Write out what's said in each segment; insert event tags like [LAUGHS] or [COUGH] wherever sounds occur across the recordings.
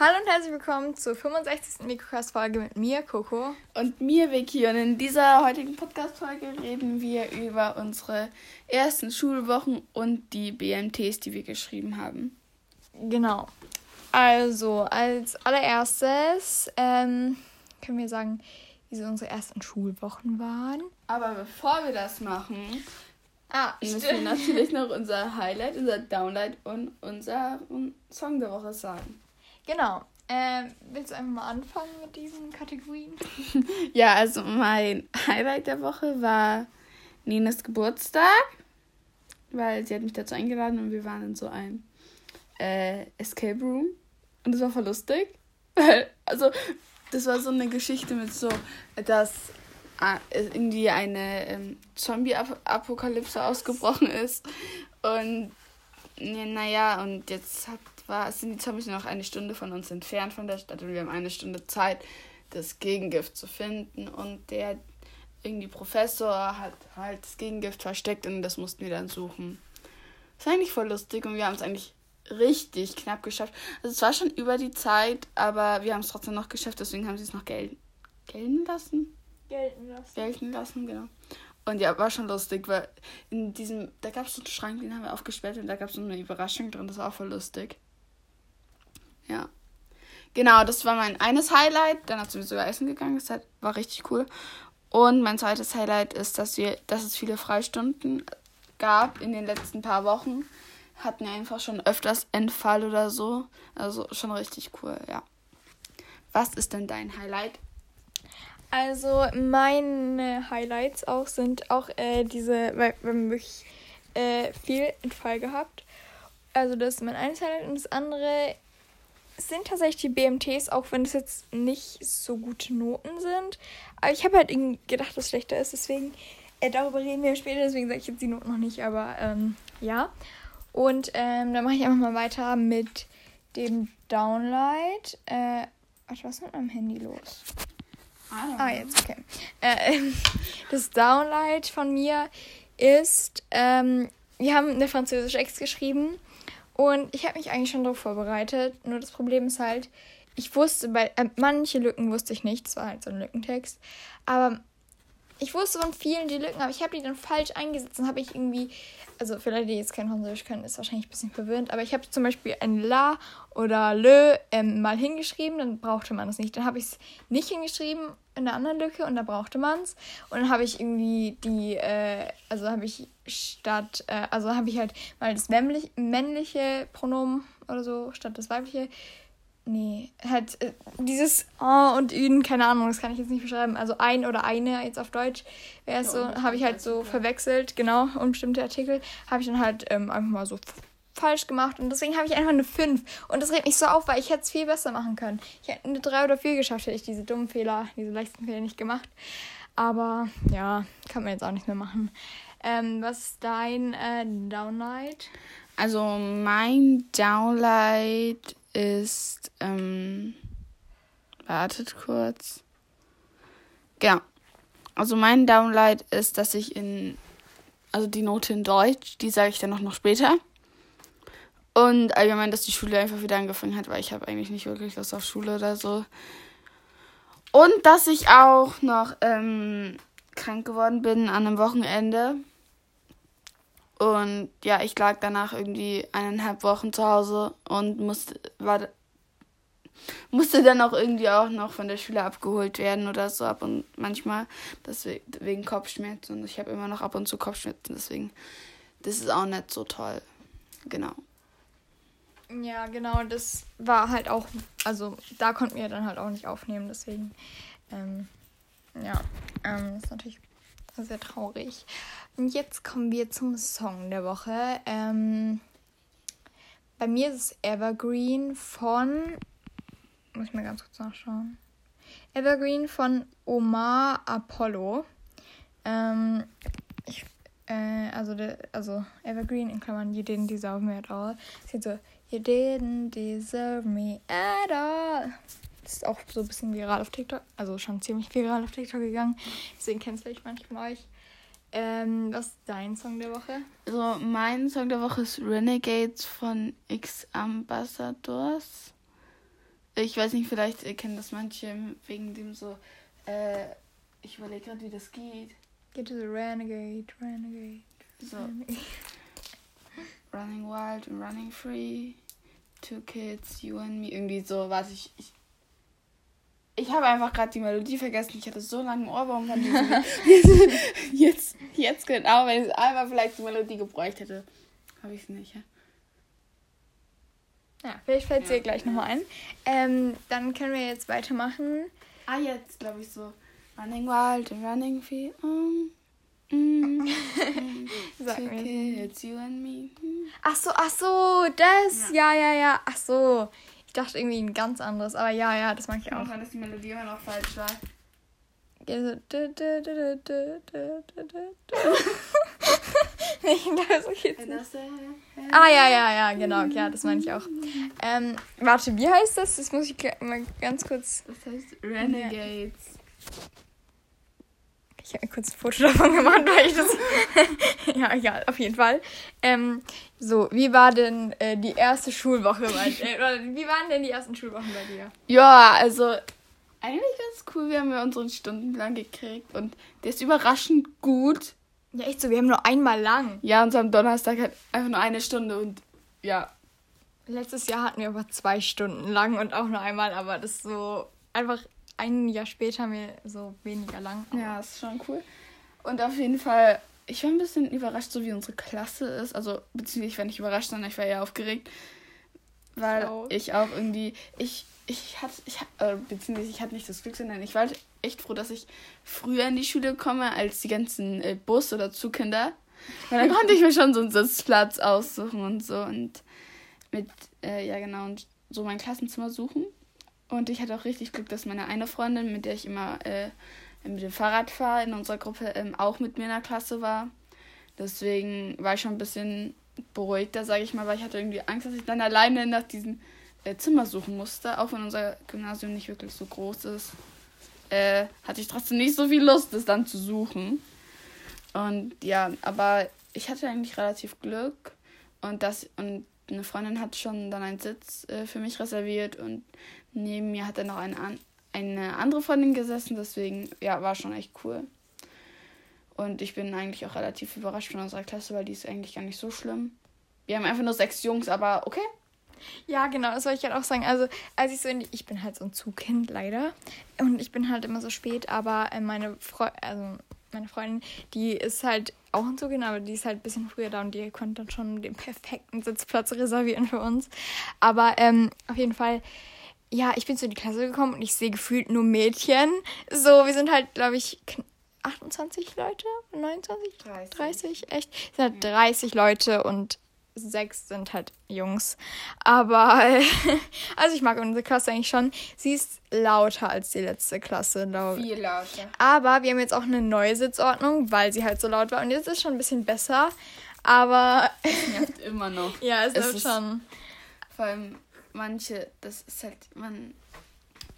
Hallo und herzlich willkommen zur 65. Mikrocast-Folge mit mir, Coco. Und mir, Vicky. Und in dieser heutigen Podcast-Folge reden wir über unsere ersten Schulwochen und die BMTs, die wir geschrieben haben. Genau. Also, als allererstes ähm, können wir sagen, wie so unsere ersten Schulwochen waren. Aber bevor wir das machen, ah, müssen wir natürlich noch unser Highlight, unser Downlight und unseren Song der Woche sagen. Genau. Ähm, willst du einfach mal anfangen mit diesen Kategorien? [LAUGHS] ja, also mein Highlight der Woche war Ninas Geburtstag, weil sie hat mich dazu eingeladen und wir waren in so einem äh, Escape Room und das war voll lustig. [LAUGHS] also, das war so eine Geschichte mit so, dass äh, irgendwie eine ähm, Zombie-Apokalypse ausgebrochen ist und naja, und jetzt hat war, sind die Zombies noch eine Stunde von uns entfernt von der Stadt und wir haben eine Stunde Zeit, das Gegengift zu finden. Und der irgendwie Professor hat halt das Gegengift versteckt und das mussten wir dann suchen. Das ist eigentlich voll lustig und wir haben es eigentlich richtig knapp geschafft. Also es war schon über die Zeit, aber wir haben es trotzdem noch geschafft, deswegen haben sie es noch gel gelten lassen. Gelten lassen. Gelten lassen, genau. Und ja, war schon lustig, weil in diesem, da gab es so einen Schrank, den haben wir aufgesperrt und da gab es so eine Überraschung drin, das war auch voll lustig. Ja. Genau, das war mein eines Highlight. Dann hat sie sogar essen gegangen. Das war richtig cool. Und mein zweites Highlight ist, dass wir, dass es viele Freistunden gab in den letzten paar Wochen. Hatten wir einfach schon öfters Entfall oder so. Also schon richtig cool, ja. Was ist denn dein Highlight? Also meine Highlights auch sind auch äh, diese, weil wir haben wirklich äh, viel Entfall gehabt. Also das ist mein eines Highlight und das andere sind tatsächlich die BMTs, auch wenn es jetzt nicht so gute Noten sind. Aber ich habe halt irgendwie gedacht, dass es schlechter ist, deswegen, äh, darüber reden wir später, deswegen sage ich jetzt die Noten noch nicht, aber ähm, ja. Und ähm, dann mache ich einfach mal weiter mit dem Downlight. Äh, warte, was ist mit meinem Handy los? Ah, jetzt, okay. Äh, [LAUGHS] das Downlight von mir ist, ähm, wir haben eine französische Ex geschrieben und ich habe mich eigentlich schon darauf vorbereitet. Nur das Problem ist halt, ich wusste, bei äh, manche Lücken wusste ich nicht. Es war halt so ein Lückentext. Aber ich wusste von vielen die Lücken, aber ich habe die dann falsch eingesetzt. Dann habe ich irgendwie, also für Leute, die jetzt kein Französisch können, ist wahrscheinlich ein bisschen verwirrend. Aber ich habe zum Beispiel ein La oder Le ähm, mal hingeschrieben, dann brauchte man es nicht. Dann habe ich es nicht hingeschrieben in der anderen Lücke und da brauchte man es. Und dann habe ich irgendwie die, äh, also habe ich statt, äh, also habe ich halt mal das männlich, männliche Pronomen oder so statt das weibliche. Nee, halt äh, dieses oh und ün, keine Ahnung, das kann ich jetzt nicht beschreiben. Also ein oder eine jetzt auf Deutsch wäre es ja, so, habe ich halt so verwechselt, genau, unbestimmte Artikel, habe ich dann halt ähm, einfach mal so falsch gemacht und deswegen habe ich einfach eine 5. Und das regt mich so auf, weil ich hätte es viel besser machen können. Ich hätte eine 3 oder 4 geschafft, hätte ich diese dummen Fehler, diese leichten Fehler nicht gemacht. Aber ja, kann man jetzt auch nicht mehr machen. Ähm, was ist dein äh, Downlight? Also mein Downlight ist, ähm, wartet kurz. Genau. Also mein Downlight ist, dass ich in, also die Note in Deutsch, die sage ich dann noch, noch später. Und allgemein, dass die Schule einfach wieder angefangen hat, weil ich habe eigentlich nicht wirklich Lust auf Schule oder so. Und dass ich auch noch ähm, krank geworden bin an einem Wochenende. Und ja, ich lag danach irgendwie eineinhalb Wochen zu Hause und musste, war, musste dann auch irgendwie auch noch von der Schule abgeholt werden oder so ab und manchmal deswegen, wegen Kopfschmerzen. Und ich habe immer noch ab und zu Kopfschmerzen, deswegen das ist auch nicht so toll. Genau. Ja, genau, das war halt auch, also da konnten wir dann halt auch nicht aufnehmen, deswegen, ähm, ja, ähm, ist natürlich sehr traurig. Und jetzt kommen wir zum Song der Woche. Ähm, bei mir ist es Evergreen von, muss ich mal ganz kurz nachschauen, Evergreen von Omar Apollo. Ähm, ich, äh, also, de, also Evergreen in Klammern, you didn't deserve me at all. Es geht so, You didn't deserve me at all. Das ist auch so ein bisschen viral auf TikTok. Also schon ziemlich viral auf TikTok gegangen. Deswegen kennst du vielleicht manche von euch. Ähm, was ist dein Song der Woche? Also mein Song der Woche ist Renegades von X Ambassadors. ich weiß nicht, vielleicht kennen das manche wegen dem so, äh, ich überlege gerade, wie das geht. Get to the Renegade, Renegade. So. Running Wild Running Free. Two Kids, You and Me. Irgendwie so, was ich. Ich, ich habe einfach gerade die Melodie vergessen. Ich hatte so lange Ohrwurm von diesem [LAUGHS] jetzt, jetzt, jetzt genau, wenn ich einmal vielleicht die Melodie gebräucht hätte, habe ich es nicht. Ja? Ja, vielleicht fällt es dir gleich nochmal ein. Ähm, dann können wir jetzt weitermachen. Ah, jetzt glaube ich so. Running Wild and Running Free. Um, mm, [LAUGHS] mm, Sag mir. kids, you and me. Mm. Ach so, ach so, das. Ja, ja, ja. Ach so. Ich dachte irgendwie ein ganz anderes, aber ja, ja, das mag ich auch. Auch wenn das die Melodie immer noch falsch war. Ja, so. Nee, [LAUGHS] ich glaube, geht's nicht. das, äh, Ah, ja, ja, ja, genau. Ja, das meine ich auch. Ähm, warte, wie heißt das? Das muss ich mal ganz kurz. Das heißt Renegades. Ich habe kurz ein Foto davon gemacht, weil ich das. [LAUGHS] ja, egal, auf jeden Fall. Ähm, so, wie war denn äh, die erste Schulwoche bei [LAUGHS] äh, oder Wie waren denn die ersten Schulwochen bei dir? Ja, also eigentlich ganz cool. Wir haben ja unseren Stundenplan gekriegt und der ist überraschend gut. Ja, echt so, wir haben nur einmal lang. Ja, und so am Donnerstag halt einfach nur eine Stunde und ja. Letztes Jahr hatten wir aber zwei Stunden lang und auch nur einmal, aber das ist so einfach ein Jahr später wir so weniger lang. Ja, ist schon cool. Und auf jeden Fall, ich war ein bisschen überrascht, so wie unsere Klasse ist. Also, beziehungsweise ich war nicht überrascht, sondern ich war eher aufgeregt. Weil Schlau. ich auch irgendwie, ich, ich hatte, ich, äh, beziehungsweise ich hatte nicht das Glück, sondern ich war halt echt froh, dass ich früher in die Schule komme als die ganzen äh, Bus- oder Zugkinder. Weil dann [LAUGHS] konnte ich mir schon so einen Sitzplatz aussuchen und so und mit, äh, ja genau, und so mein Klassenzimmer suchen. Und ich hatte auch richtig Glück, dass meine eine Freundin, mit der ich immer äh, mit dem Fahrrad fahre, in unserer Gruppe ähm, auch mit mir in der Klasse war. Deswegen war ich schon ein bisschen beruhigter, sage ich mal, weil ich hatte irgendwie Angst, dass ich dann alleine nach diesem äh, Zimmer suchen musste. Auch wenn unser Gymnasium nicht wirklich so groß ist, äh, hatte ich trotzdem nicht so viel Lust, es dann zu suchen. Und ja, aber ich hatte eigentlich relativ Glück und das und eine Freundin hat schon dann einen Sitz äh, für mich reserviert und neben mir hat dann noch eine, eine andere Freundin gesessen, deswegen ja, war schon echt cool. Und ich bin eigentlich auch relativ überrascht von unserer Klasse, weil die ist eigentlich gar nicht so schlimm. Wir haben einfach nur sechs Jungs, aber okay. Ja, genau, das wollte ich halt auch sagen. Also, als ich so in die, ich bin halt so ein Zugkind leider und ich bin halt immer so spät, aber äh, meine Freu also meine Freundin, die ist halt auch ein Zugkind, aber die ist halt ein bisschen früher da und die konnte dann schon den perfekten Sitzplatz reservieren für uns. Aber ähm, auf jeden Fall ja, ich bin zu in die Klasse gekommen und ich sehe gefühlt nur Mädchen. So, wir sind halt, glaube ich, kn- 28 Leute, 29, 30. 30, echt. Es sind halt 30 Leute und sechs sind halt Jungs. Aber, [LAUGHS] also ich mag unsere Klasse eigentlich schon. Sie ist lauter als die letzte Klasse, glaube ich. Viel lauter. Aber wir haben jetzt auch eine neue Sitzordnung, weil sie halt so laut war. Und jetzt ist es schon ein bisschen besser. Aber Nervt immer noch. [LAUGHS] ja, es, Es ist- schon. Vor allem manche, das ist halt, man.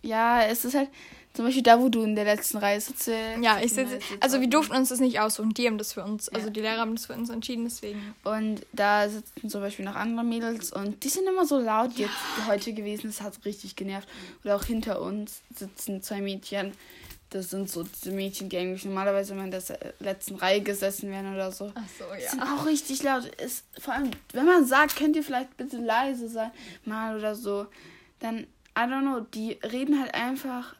Ja, es ist halt zum Beispiel da, wo du in der letzten Reihe sitzt. Ja, ich sitze. Also wir durften uns das nicht aussuchen. Die haben das für uns, also Ja. die Lehrer haben das für uns entschieden, deswegen. Und da sitzen zum Beispiel noch andere Mädels und die sind immer so laut jetzt heute gewesen. Das hat richtig genervt. Oder auch hinter uns sitzen zwei Mädchen. Das sind so diese Mädchen, die eigentlich normalerweise immer in der letzten Reihe gesessen wären oder so. Ach so, Die sind auch richtig laut. Ist, vor allem, wenn man sagt, könnt ihr vielleicht bitte leise sein, mal oder so, dann, I don't know, die reden halt einfach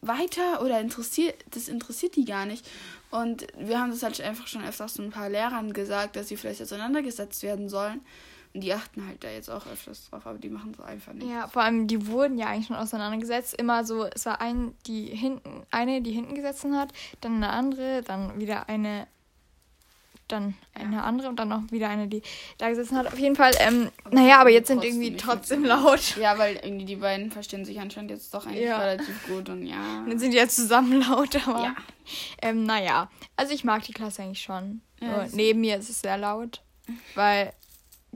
weiter oder interessiert, das interessiert die gar nicht. Und wir haben das halt einfach schon öfters so ein paar Lehrern gesagt, dass sie vielleicht auseinandergesetzt werden sollen. Die achten halt da jetzt auch öfters drauf, aber die machen es einfach nicht. Ja, vor allem, die wurden ja eigentlich schon auseinandergesetzt. Immer so, es war ein, die hinten, eine, die hinten gesessen hat, dann eine andere, dann wieder eine, dann eine andere und dann noch wieder eine, die da gesessen hat. Auf jeden Fall, ähm, Aber naja, aber jetzt sind irgendwie trotzdem laut. Ja, weil irgendwie die beiden verstehen sich anscheinend jetzt doch eigentlich Ja. relativ gut und ja. Und [LAUGHS] dann sind die ja zusammen laut, aber Ja. ähm, naja. Also ich mag die Klasse eigentlich schon. Ja, Nur neben mir ist es sehr laut, weil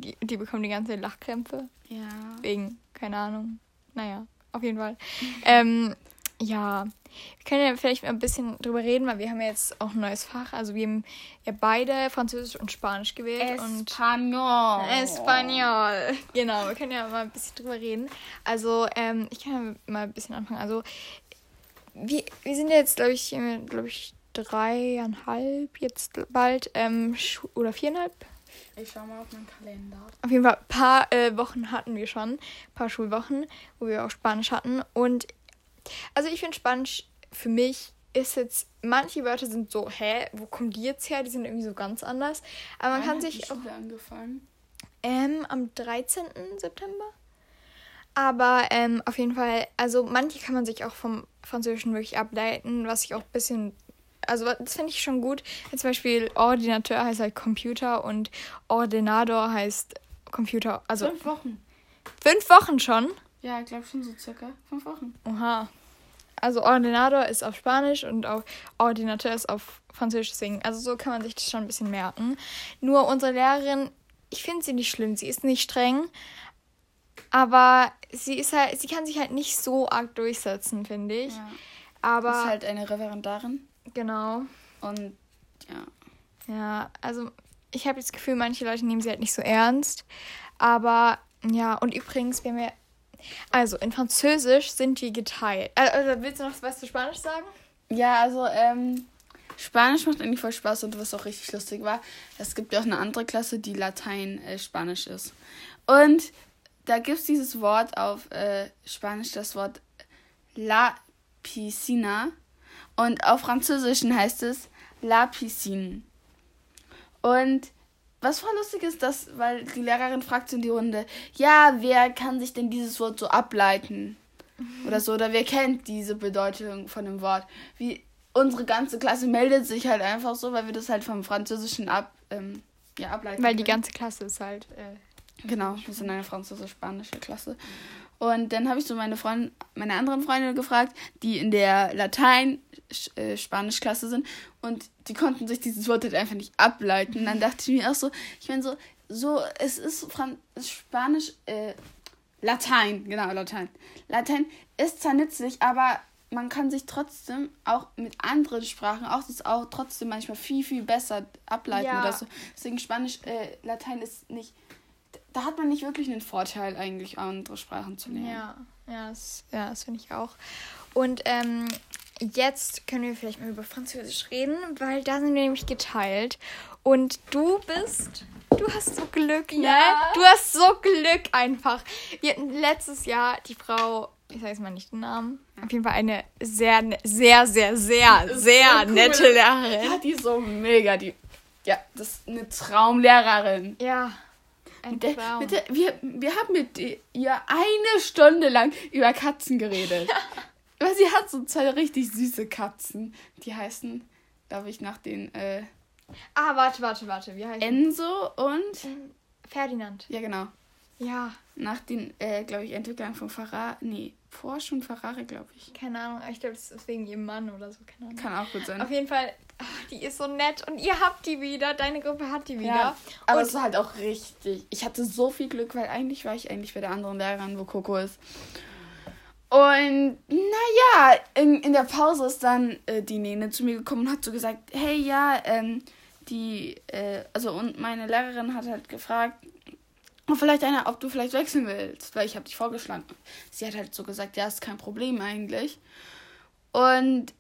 die, bekommen die ganze Zeit Lachkrämpfe. Ja. Wegen, keine Ahnung. Naja, auf jeden Fall. [LAUGHS] Ähm, Ja, wir können ja vielleicht mal ein bisschen drüber reden, weil wir haben ja jetzt auch ein neues Fach. Also wir haben ja beide Französisch und Spanisch gewählt. Espanol. Und Espanol. Genau, wir können ja mal ein bisschen drüber reden. Also ähm, ich kann ja mal ein bisschen anfangen. Also wir, wir sind jetzt, glaube ich, glaube ich, dreieinhalb jetzt bald ähm, oder viereinhalb. Ich schau mal auf meinen Kalender. Auf jeden Fall ein paar äh, Wochen hatten wir schon, ein paar Schulwochen, wo wir auch Spanisch hatten. Und also ich finde Spanisch für mich ist jetzt, manche Wörter sind so, hä, wo kommen die jetzt her? Die sind irgendwie so ganz anders. Aber man Wann kann hat sich die auch. Schule angefangen? Ähm, am 13. September. Aber ähm, auf jeden Fall, also manche kann man sich auch vom Französischen wirklich ableiten, was ich auch ein bisschen. Also das finde ich schon gut. Zum Beispiel Ordinateur heißt halt Computer und Ordinador heißt Computer. Also Fünf Wochen. fünf Wochen schon. Ja, ich glaube schon so circa. Fünf Wochen. Oha. Also Ordinador ist auf Spanisch und auch Ordinateur ist auf Französisch. Deswegen, also so kann man sich das schon ein bisschen merken. Nur unsere Lehrerin, ich finde sie nicht schlimm. Sie ist nicht streng, aber sie ist halt, sie kann sich halt nicht so arg durchsetzen, finde ich. Ja. Aber ist halt eine Referendarin. Genau. Und ja. Ja, also ich habe das Gefühl, manche Leute nehmen sie halt nicht so ernst. Aber ja, und übrigens, wir haben ja. Also, in Französisch sind wir geteilt. Äh, Also, willst du noch was zu Spanisch sagen? Ja, also, ähm, Spanisch macht eigentlich voll Spaß und was auch richtig lustig war, es gibt ja auch eine andere Klasse, die Latein-Spanisch ist. Und da gibt es dieses Wort auf äh, Spanisch, das Wort La Piscina. Und auf Französischen heißt es La Piscine. Und was voll lustig ist, dass, weil die Lehrerin fragt in die Runde, ja, wer kann sich denn dieses Wort so ableiten? Oder so, oder wer kennt diese Bedeutung von dem Wort? Wie unsere ganze Klasse meldet sich halt einfach so, weil wir das halt vom Französischen ab, ähm, ja, ableiten. Weil die können. ganze Klasse ist halt. Äh, Genau, wir sind eine französisch-spanische Klasse. Und dann habe ich so meine Freundin, meine anderen Freunde gefragt, die in der Latein-Spanisch-Klasse sind. Und die konnten sich dieses Wort halt einfach nicht ableiten. Und dann dachte ich mir auch so, ich meine so, so, es ist Fran Spanisch, äh, Latein, genau, Latein. Latein ist zwar nützlich, aber man kann sich trotzdem auch mit anderen Sprachen auch das auch trotzdem manchmal viel, viel besser ableiten Ja. oder so. Deswegen Spanisch, äh, Latein ist nicht, da hat man nicht wirklich einen Vorteil eigentlich, andere Sprachen zu lernen. ja, ja, das, ja, das finde ich auch. Und ähm, jetzt können wir vielleicht mal über Französisch reden, weil da sind wir nämlich geteilt. Und du bist. Du hast so Glück, ne? Ja. Du hast so Glück einfach. Wir hatten letztes Jahr die Frau, ich sage jetzt mal nicht den Namen, auf jeden Fall eine sehr, sehr, sehr, sehr, sehr so cool. nette Lehrerin. Ja, die ist so mega, die, ja, das ist eine Traumlehrerin. Ja. Ein der, Traum. der, wir, wir haben mit ihr eine Stunde lang über Katzen geredet. Weil sie hat so zwei richtig süße Katzen. Die heißen, glaube ich, nach den äh, Ah, warte, warte, warte. Wie heißt Enzo und. Ferdinand. Ja, genau. Ja, Nach den, äh, glaube ich, Entwicklern von Ferrari. Nee, Porsche und Ferrari, glaube ich. keine Ahnung. Ich glaube, das ist wegen ihrem Mann oder so. Keine Ahnung. Kann auch gut sein. Auf jeden Fall, ach, die ist so nett und ihr habt die wieder. Deine Gruppe hat die wieder. Ja, aber und es war halt auch richtig. Ich hatte so viel Glück, weil eigentlich war ich eigentlich bei der anderen Lehrerin, wo Coco ist. Und naja, in, in der Pause ist dann äh, die Nene zu mir gekommen und hat so gesagt, hey ja, ähm, die, äh, also und meine Lehrerin hat halt gefragt, ob vielleicht einer, ob du vielleicht wechseln willst, weil ich habe dich vorgeschlagen. Sie hat halt so gesagt, ja, ist kein Problem eigentlich. Und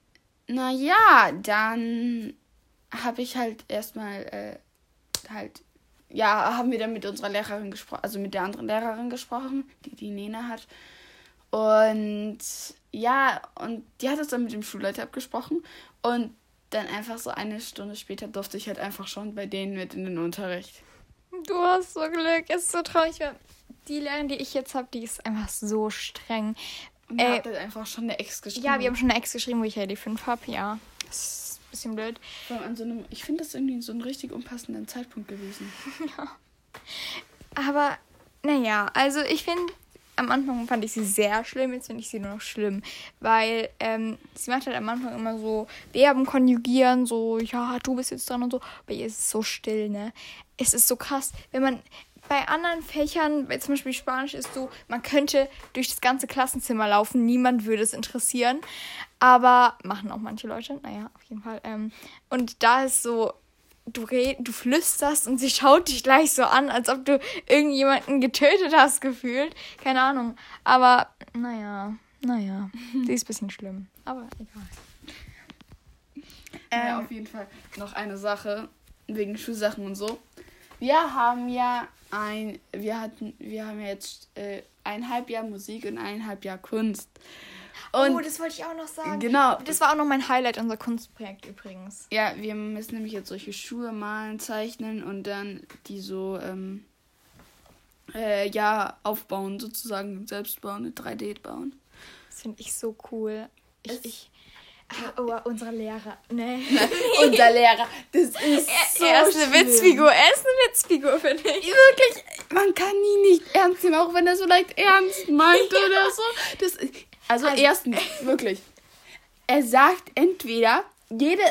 naja, dann habe ich halt erstmal äh, halt, ja, haben wir dann mit unserer Lehrerin gesprochen, also mit der anderen Lehrerin gesprochen, die die Nene hat. Und ja, und die hat es dann mit dem Schulleiter abgesprochen. Und dann einfach so eine Stunde später durfte ich halt einfach schon bei denen mit in den Unterricht. Du hast so Glück. Es ist so traurig. Die Lehrerin, die ich jetzt habe, die ist einfach so streng. Und ihr habt halt einfach schon eine Ex geschrieben. Ja, wir haben schon eine Ex geschrieben, wo ich ja die 5 habe. Ja, das ist ein bisschen blöd. Vor allem an so einem, ich finde das irgendwie so ein richtig unpassenden Zeitpunkt gewesen. [LAUGHS] Aber, naja, also ich finde, am Anfang fand ich sie sehr schlimm, jetzt finde ich sie nur noch schlimm. Weil ähm, sie macht halt am Anfang immer so Verben konjugieren, so, ja, du bist jetzt dran und so. Bei ihr ist es so still, ne? Es ist so krass, wenn man. bei anderen Fächern, zum Beispiel Spanisch, ist so, man könnte durch das ganze Klassenzimmer laufen, niemand würde es interessieren. Aber machen auch manche Leute, naja, auf jeden Fall. Ähm, und da ist so, du, red, du flüsterst und sie schaut dich gleich so an, als ob du irgendjemanden getötet hast, gefühlt. Keine Ahnung. Aber, naja, naja, [LAUGHS] sie ist ein bisschen schlimm. Aber egal. Ähm, auf jeden Fall noch eine Sache wegen Schulsachen und so. Wir haben ja ein, wir hatten, wir haben ja jetzt äh, eineinhalb Jahr Musik und eineinhalb Jahr Kunst. Und oh, das wollte ich auch noch sagen. Genau. Das war auch noch mein Highlight unser Kunstprojekt übrigens. Ja, wir müssen nämlich jetzt solche Schuhe malen, zeichnen und dann die so, ähm, äh, ja, aufbauen, sozusagen, selbst bauen, 3D bauen. Das finde ich so cool. Ich, ich, Oh, unsere Lehrer. Nee. [LAUGHS] Unser Lehrer. Das ist so Er ist eine Witzfigur. Er ist eine Witzfigur, finde ich. Wirklich, man kann ihn nicht ernst nehmen, auch wenn er so leicht ernst meint ja. oder so. Das, also, also erstens, wirklich. Er sagt entweder jede,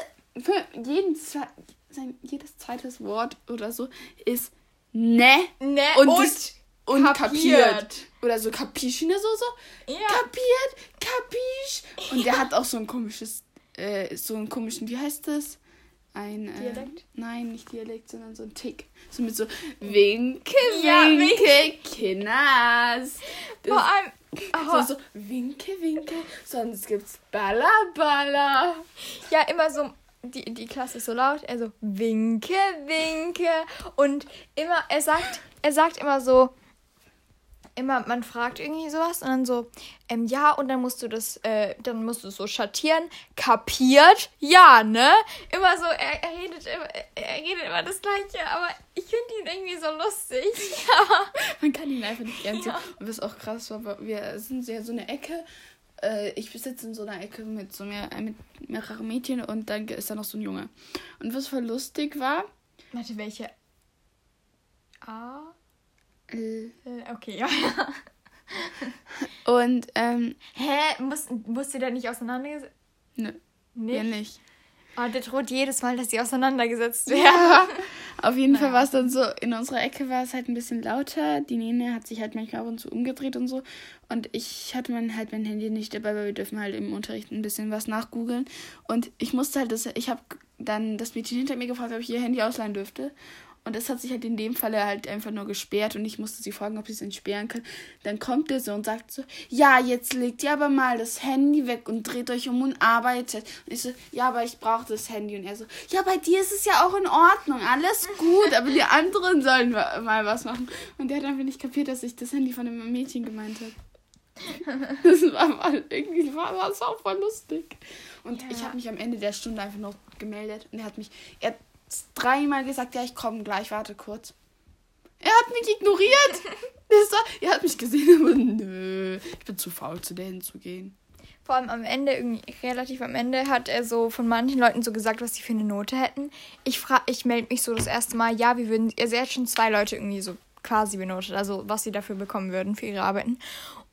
für jeden, sein, jedes zweites Wort oder so ist ne, ne und, und, und kapiert. kapiert. Oder so kapisch, ne? So, so. Ja. Kapiert, kapisch. Und der hat auch so ein komisches, äh, so einen komischen, wie heißt das? Ein, äh, Dialekt? Nein, nicht Dialekt, sondern so ein Tick. So mit so Winke, ja, Winke, winke. Vor allem. Oh. So, so Winke, Winke. Sonst gibt's Balla, Balla. Ja, immer so die, die Klasse ist so laut, also winke, winke. Und immer, er sagt, er sagt immer so, immer, man fragt irgendwie sowas und dann so, ähm, ja, und dann musst du das, äh, dann musst du es so schattieren. Kapiert? Ja, ne? Immer so, er, er redet immer, er redet immer das Gleiche, aber ich finde ihn irgendwie so lustig. [LAUGHS] man kann ihn einfach nicht ernst ja. Und was auch krass war, wir sind ja so eine Ecke, äh, ich sitze in so einer Ecke mit so mehr, mit mehreren Mädchen und dann ist da noch so ein Junge. Und was voll lustig war. Warte, welche? A? L. Okay, ja. Und, ähm. Hä? Muss, musst du da nicht auseinandergesetzt? Nö. Nicht? Ja, nicht. Oh, der droht jedes Mal, dass sie auseinandergesetzt werden. Ja, auf jeden naja. Fall war es dann so, in unserer Ecke war es halt ein bisschen lauter. Die Nene hat sich halt manchmal ab und zu umgedreht und so. Und ich hatte mein, halt mein Handy nicht dabei, weil wir dürfen halt im Unterricht ein bisschen was nachgoogeln. Und ich musste halt das, ich habe dann das Mädchen hinter mir gefragt, ob ich ihr Handy ausleihen dürfte. Und es hat sich halt in dem Falle halt einfach nur gesperrt und ich musste sie fragen, ob sie es entsperren können. Dann kommt er so und sagt so, ja, jetzt legt ihr aber mal das Handy weg und dreht euch um und arbeitet. Und ich so, ja, aber ich brauche das Handy. Und er so, ja, bei dir ist es ja auch in Ordnung, alles gut, aber die anderen sollen mal was machen. Und der hat einfach nicht kapiert, dass ich das Handy von dem Mädchen gemeint habe. [LAUGHS] Das war mal irgendwie war das auch voll lustig. Und ja. ich habe mich am Ende der Stunde einfach noch gemeldet und er hat mich, er dreimal gesagt, ja, ich komme gleich, warte kurz. Er hat mich ignoriert. [LAUGHS] er hat mich gesehen, aber nö, ich bin zu faul, zu denen zu gehen. Vor allem am Ende, irgendwie relativ am Ende, hat er so von manchen Leuten so gesagt, was sie für eine Note hätten. Ich frage, ich melde mich so das erste Mal, ja, wir würden, also er hat schon zwei Leute irgendwie so quasi benotet, also was sie dafür bekommen würden für ihre Arbeiten.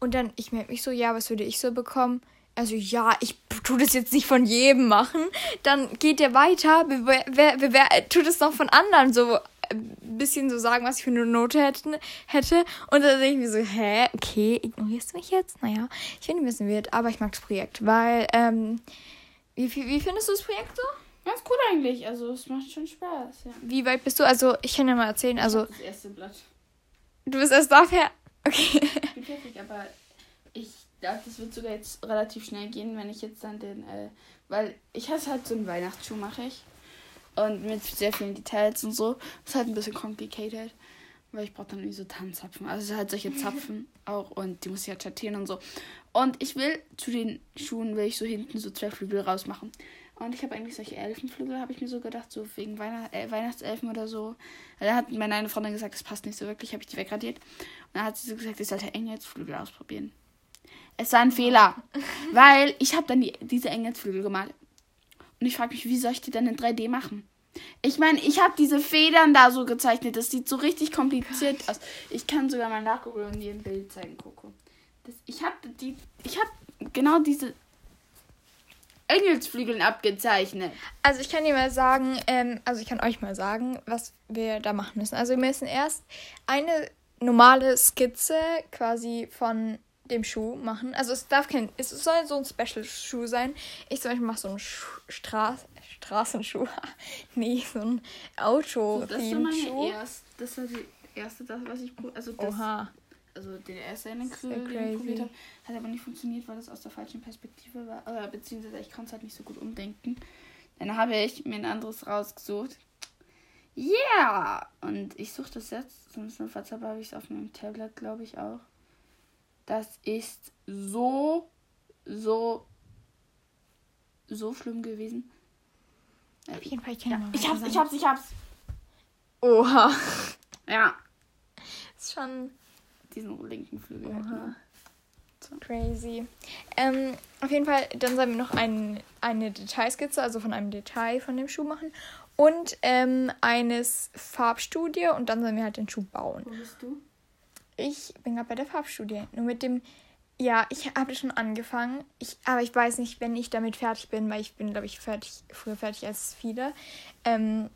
Und dann, ich melde mich so, ja, was würde ich so bekommen? Also ja, ich tue das jetzt nicht von jedem machen. Dann geht der weiter, wer, wer, wer tut es noch von anderen so ein äh, bisschen so sagen, was ich für eine Note hätte. hätte. Und dann denke ich mir so, hä, okay, ignorierst du mich jetzt? Naja, ich finde ein bisschen weird, aber ich mag das Projekt, weil, ähm, wie, wie, wie findest du das Projekt so? Ganz cool eigentlich, also es macht schon Spaß, ja. Wie weit bist du? Also, ich kann dir mal erzählen, also... Das erste Blatt. Du bist erst dafür? Okay. Ich bin fertig, aber ich glaube, das wird sogar jetzt relativ schnell gehen, wenn ich jetzt dann den, äh, weil ich hasse halt so einen Weihnachtsschuh, mache ich. Und mit sehr vielen Details und so. Das ist halt ein bisschen complicated. Weil ich brauche dann irgendwie so Tanzzapfen. Also halt solche [LAUGHS] Zapfen auch. Und die muss ich halt schattieren und so. Und ich will zu den Schuhen, will ich so hinten so zwei Flügel rausmachen. Und ich habe eigentlich solche Elfenflügel, habe ich mir so gedacht, so wegen Weihnacht äh, Weihnachtselfen oder so. Da hat meine eine Freundin gesagt, das passt nicht so wirklich, habe ich die wegradiert. Und dann hat sie so gesagt, ich sollte Engelsflügel ausprobieren. Es war ein Fehler. weil ich habe dann die, diese Engelsflügel gemalt. Und ich frage mich, wie soll ich die dann in 3D machen? Ich meine, ich habe diese Federn da so gezeichnet. Das sieht so richtig kompliziert aus. Ich kann sogar mal nachgucken und dir ein Bild zeigen, Coco. Das, ich habe die. Genau diese. Engelsflügeln abgezeichnet. Also ich kann dir mal sagen, ähm, also ich kann euch mal sagen, was wir da machen müssen. Also wir müssen erst eine normale Skizze quasi von dem Schuh machen. Also es darf kein, es soll so ein Special-Schuh sein. Ich zum Beispiel mache so einen Schu- Straß, Straßenschuh. [LAUGHS] nee, so ein auto das war meine erste, das war die erste, das, was ich also das, Oha. also der erste Endenkrügel, So den ich probiert habe, hat aber nicht funktioniert, weil das aus der falschen Perspektive war, oder beziehungsweise ich konnte es halt nicht so gut umdenken. Dann habe ich mir ein anderes rausgesucht. Yeah! Und ich suche das jetzt, sonst habe ich es auf meinem Tablet, glaube ich, auch. Das ist so, so, so schlimm gewesen. Auf jeden Fall, ich Ja, ich hab's, ich hab's, ich hab's. Oha. Ja. ist schon Diesen linken Flügel. halt Oha. nur. crazy. Ähm, auf jeden Fall, dann sollen wir noch ein, eine Detailskizze, also von einem Detail von dem Schuh machen. Und ähm, eines Farbstudie und dann sollen wir halt den Schuh bauen. Wo bist du? Ich bin gerade bei der Farbstudie. Nur mit dem. Ja, ich habe schon angefangen. Ich, aber ich weiß nicht, wenn ich damit fertig bin, weil ich bin, glaube ich, fertig, früher fertig als viele. Ähm,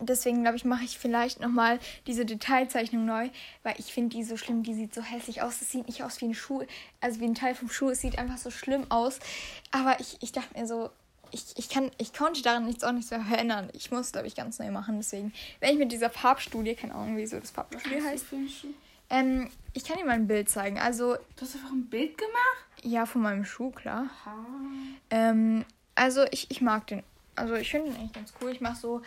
deswegen, glaube ich, mache ich vielleicht nochmal diese Detailzeichnung neu, weil ich finde die so schlimm. Die sieht so hässlich aus. Das sieht nicht aus wie ein Schuh, also wie ein Teil vom Schuh. Es sieht einfach so schlimm aus. Aber ich, ich dachte mir so, ich, ich, kann, ich konnte daran nichts auch nichts mehr verändern. Ich muss, glaube ich, ganz neu machen. Deswegen, wenn ich mit dieser Farbstudie, keine Ahnung, wie so das Farbstudie heißt, Schuh? Ähm, ich kann dir mal ein Bild zeigen. Also, Du hast einfach ein Bild gemacht? ja, von meinem Schuh, klar. Ha. Ähm, also, ich, ich mag den. Also, ich finde den eigentlich ganz cool. Ich mache so,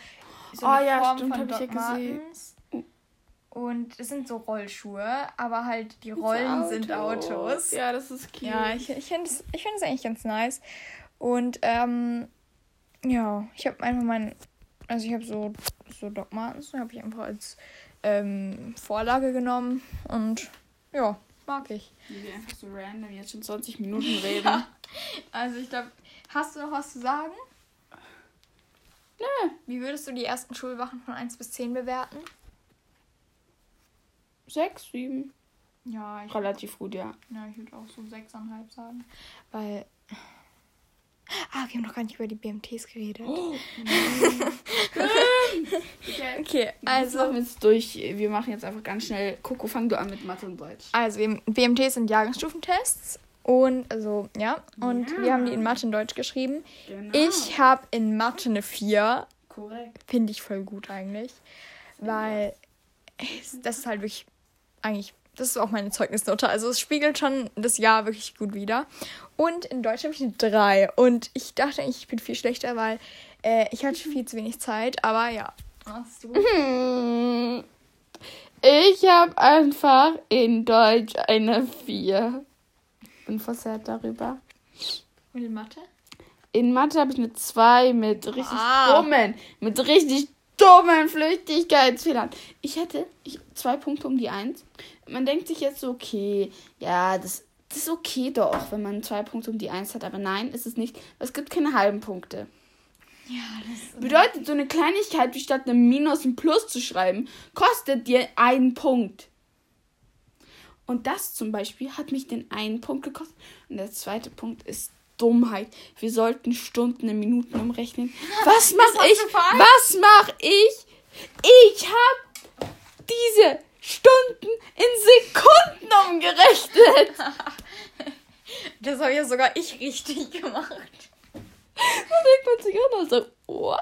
so Oh ja, Form stimmt, von hab ich ja Doc gesehen. Martens. Und es sind so Rollschuhe, aber halt die Rollen sind Autos. Ja, das ist cute. Ja, ich, ich finde es ich find es eigentlich ganz nice. Und ähm, ja, ich habe einfach mein, also ich habe so, so Doc Martens, habe ich einfach als ähm, Vorlage genommen und ja, mag ich. Wie wir einfach so random jetzt schon 20 Minuten [LAUGHS] reden. Ja. Also ich glaube, hast du noch was zu sagen? Nö. Wie würdest du die ersten Schulwochen von 1 bis 10 bewerten? Sechs, sieben. Ja, ich, Relativ gut, ja. ja, ich würde auch so 6,5 sagen. Weil. Ah, wir haben noch gar nicht über die BMTs geredet. Oh. [LAUGHS] [LAUGHS] okay. Also machen wir jetzt durch. Wir machen jetzt einfach ganz schnell. Coco, fang du an mit Mathe und Deutsch. Also, BMTs sind Jahrgangsstufentests. Und, also, ja. Und Ja. wir haben die in Mathe und Deutsch geschrieben. Genau. Ich habe in Mathe eine 4. Korrekt. Finde ich voll gut eigentlich. Weil das ist halt wirklich eigentlich, das ist auch meine Zeugnisnote. Also es spiegelt schon das Jahr wirklich gut wider. Und in Deutsch habe ich eine 3. Und ich dachte eigentlich, ich bin viel schlechter, weil äh, ich hatte viel zu wenig Zeit. Aber ja. Hast du? Hm. Ich habe einfach in Deutsch eine 4. Bin sad darüber. Und in Mathe? In Mathe habe ich eine 2 mit richtig Ah. dummen, mit richtig dummen Flüchtigkeitsfehlern. Ich hätte ich, zwei Punkte um die 1. Man denkt sich jetzt so, okay, ja, das, das ist okay doch, wenn man zwei Punkte um die 1 hat. Aber nein, ist es nicht. Es gibt keine halben Punkte. Ja, das Bedeutet, so eine Kleinigkeit wie statt einem Minus ein Plus zu schreiben, kostet dir einen Punkt. Und das zum Beispiel hat mich den einen Punkt gekostet. Und der zweite Punkt ist Dummheit. Wir sollten Stunden in Minuten umrechnen. [LAUGHS] Was mache ich? Was mache ich? Ich habe diese Stunden in Sekunden umgerechnet. [LAUGHS] Das habe ja sogar ich richtig gemacht. Denkt man sich auch noch so, what?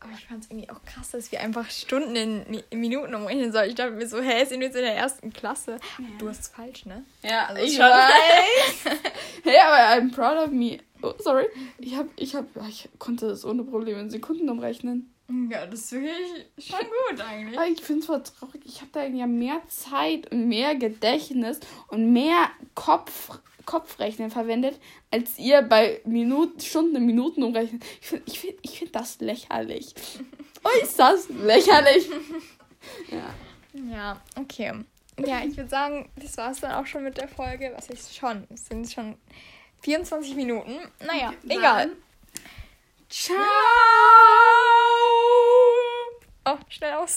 Aber ich fand es irgendwie auch krass, dass wir einfach Stunden in, in Minuten umrechnen sollen. Ich dachte mir so, hä, sind wir jetzt in der ersten Klasse? Du hast es falsch, ne? Ja, Also ich weiß. [LAUGHS] hey, aber I'm proud of me. Oh, sorry. Ich hab, ich hab, ich konnte das ohne Probleme in Sekunden umrechnen. Ja, das ist wirklich schon gut eigentlich. Aber ich finde es voll traurig. Ich habe da irgendwie mehr Zeit und mehr Gedächtnis und mehr Kopf, Kopfrechnen verwendet, als ihr bei Minuten, Stunden in Minuten umrechnen. Ich finde ich find, ich find das lächerlich. [LAUGHS] Äußerst lächerlich. Ja. Ja, okay. Ja, ich würde sagen, das war es dann auch schon mit der Folge. Was ist schon? Es sind schon 24 Minuten. Naja, Dann- egal. Ciao. Oh, schnell aus.